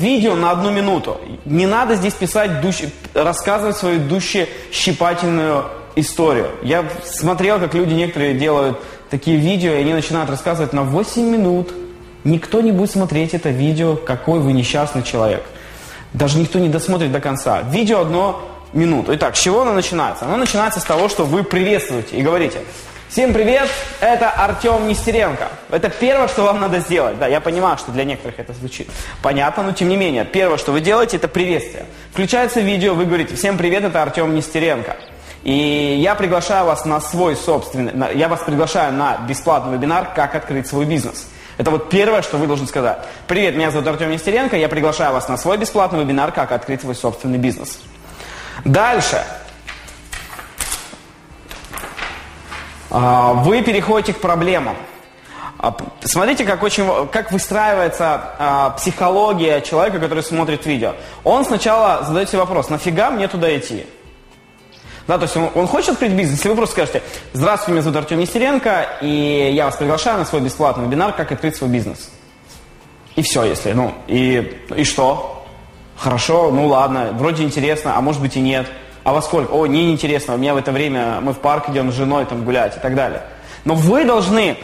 Видео на одну минуту. Не надо здесь писать, душ... рассказывать свою душещипательную историю. Я смотрел, как люди некоторые делают такие видео, и они начинают рассказывать на 8 минут. Никто не будет смотреть это видео, какой вы несчастный человек. Даже никто не досмотрит до конца. Видео одно минуту. Итак, с чего оно начинается? Оно начинается с того, что вы приветствуете и говорите – Всем привет, это Артем Нестеренко. Это первое, что вам надо сделать. Да, я понимаю, что для некоторых это звучит понятно, но тем не менее, первое, что вы делаете, это приветствие. Включается видео, вы говорите, всем привет, это Артем Нестеренко. И я приглашаю вас на свой собственный, на, я вас приглашаю на бесплатный вебинар «Как открыть свой бизнес». Это вот первое, что вы должны сказать. Привет, меня зовут Артем Нестеренко, я приглашаю вас на свой бесплатный вебинар «Как открыть свой собственный бизнес». Дальше. Вы переходите к проблемам. А, смотрите, как, очень, как выстраивается а, психология человека, который смотрит видео. Он сначала задает себе вопрос, нафига мне туда идти? Да, то есть он, он хочет открыть бизнес, если вы просто скажете, здравствуйте, меня зовут Артем Нестеренко, и я вас приглашаю на свой бесплатный вебинар, как открыть свой бизнес. И все, если, ну, и, и что? Хорошо, ну ладно, вроде интересно, а может быть и нет а во сколько? О, не интересно, у меня в это время мы в парк идем с женой там гулять и так далее. Но вы должны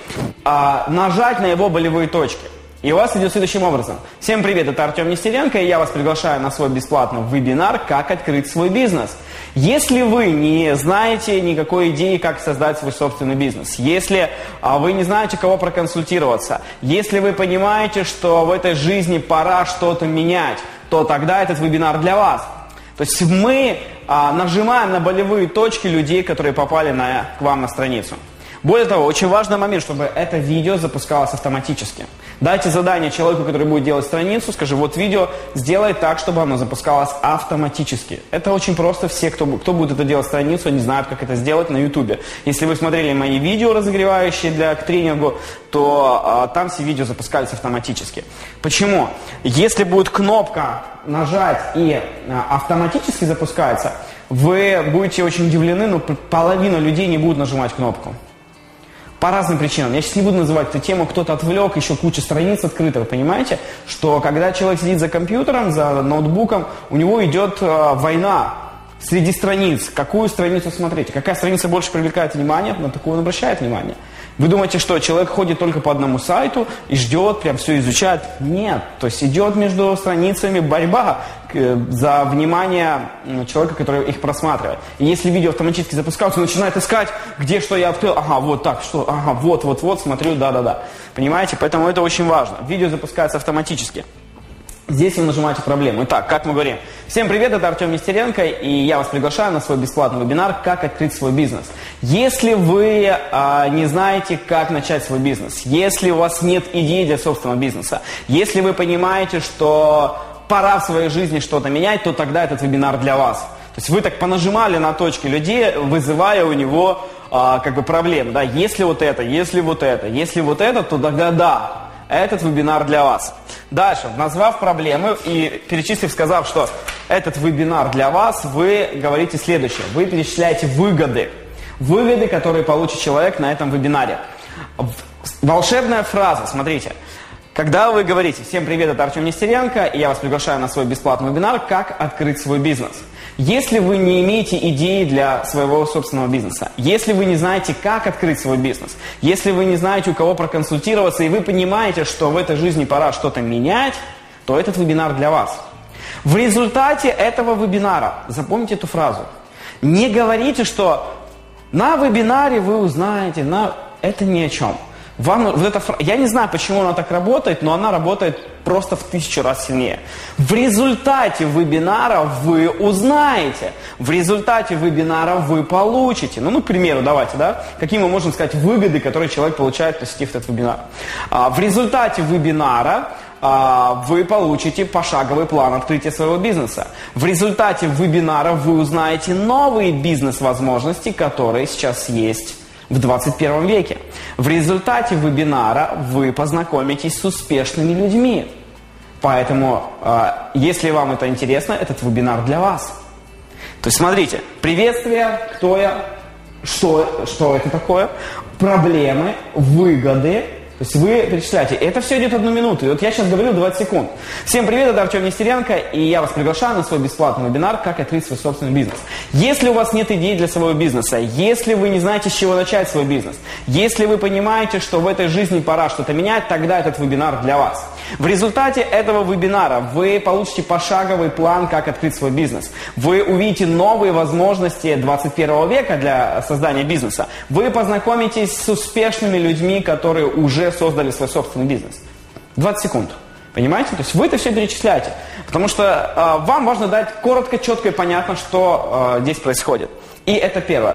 а, нажать на его болевые точки. И у вас идет следующим образом. Всем привет, это Артем Нестеренко, и я вас приглашаю на свой бесплатный вебинар «Как открыть свой бизнес». Если вы не знаете никакой идеи, как создать свой собственный бизнес, если а, вы не знаете, кого проконсультироваться, если вы понимаете, что в этой жизни пора что-то менять, то тогда этот вебинар для вас. То есть мы нажимаем на болевые точки людей, которые попали на, к вам на страницу. Более того, очень важный момент, чтобы это видео запускалось автоматически. Дайте задание человеку, который будет делать страницу, скажи, вот видео, сделай так, чтобы оно запускалось автоматически. Это очень просто, все, кто, кто будет это делать страницу, они знают, как это сделать на YouTube. Если вы смотрели мои видео, разогревающие для, к тренингу, то а, там все видео запускались автоматически. Почему? Если будет кнопка нажать и а, автоматически запускается, вы будете очень удивлены, но половина людей не будут нажимать кнопку. По разным причинам. Я сейчас не буду называть эту тему, кто-то отвлек, еще куча страниц открыта. Вы понимаете, что когда человек сидит за компьютером, за ноутбуком, у него идет э, война среди страниц. Какую страницу смотреть? Какая страница больше привлекает внимание, на такую он обращает внимание. Вы думаете, что человек ходит только по одному сайту и ждет, прям все изучает? Нет. То есть идет между страницами борьба за внимание человека, который их просматривает. И если видео автоматически запускается, он начинает искать, где что я открыл. Ага, вот так, что, ага, вот, вот, вот, смотрю, да-да-да. Понимаете? Поэтому это очень важно. Видео запускается автоматически. Здесь вы нажимаете проблему. Итак, как мы говорим. Всем привет, это Артем Нестеренко, и я вас приглашаю на свой бесплатный вебинар «Как открыть свой бизнес». Если вы а, не знаете, как начать свой бизнес, если у вас нет идеи для собственного бизнеса, если вы понимаете, что пора в своей жизни что-то менять, то тогда этот вебинар для вас. То есть вы так понажимали на точки людей, вызывая у него а, как бы проблем. Да? Если вот это, если вот это, если вот это, то тогда да, этот вебинар для вас. Дальше, назвав проблемы и перечислив, сказав, что этот вебинар для вас, вы говорите следующее. Вы перечисляете выгоды. Выгоды, которые получит человек на этом вебинаре. Волшебная фраза, смотрите. Когда вы говорите, всем привет, это Артем Нестеренко, и я вас приглашаю на свой бесплатный вебинар «Как открыть свой бизнес». Если вы не имеете идеи для своего собственного бизнеса, если вы не знаете, как открыть свой бизнес, если вы не знаете, у кого проконсультироваться, и вы понимаете, что в этой жизни пора что-то менять, то этот вебинар для вас. В результате этого вебинара, запомните эту фразу, не говорите, что на вебинаре вы узнаете, на... это ни о чем. Вам вот эта фраза, я не знаю, почему она так работает, но она работает просто в тысячу раз сильнее. В результате вебинара вы узнаете, в результате вебинара вы получите. Ну, ну, к примеру, давайте, да, какие мы можем сказать выгоды, которые человек получает, посетив этот вебинар. А, в результате вебинара а, вы получите пошаговый план открытия своего бизнеса. В результате вебинара вы узнаете новые бизнес-возможности, которые сейчас есть в 21 веке. В результате вебинара вы познакомитесь с успешными людьми. Поэтому, а, если вам это интересно, этот вебинар для вас. То есть, смотрите, приветствие, кто я, что, что это такое, проблемы, выгоды, То есть вы перечисляете. Это все идет одну минуту. И вот я сейчас говорю 20 секунд. Всем привет, это Артем Нестеренко, и я вас приглашаю на свой бесплатный вебинар «Как открыть свой собственный бизнес». Если у вас нет идей для своего бизнеса, если вы не знаете, с чего начать свой бизнес, если вы понимаете, что в этой жизни пора что-то менять, тогда этот вебинар для вас. В результате этого вебинара вы получите пошаговый план, как открыть свой бизнес. Вы увидите новые возможности 21 века для создания бизнеса. Вы познакомитесь с успешными людьми, которые уже создали свой собственный бизнес. 20 секунд. Понимаете? То есть вы это все перечисляете. Потому что э, вам важно дать коротко, четко и понятно, что э, здесь происходит. И это первое.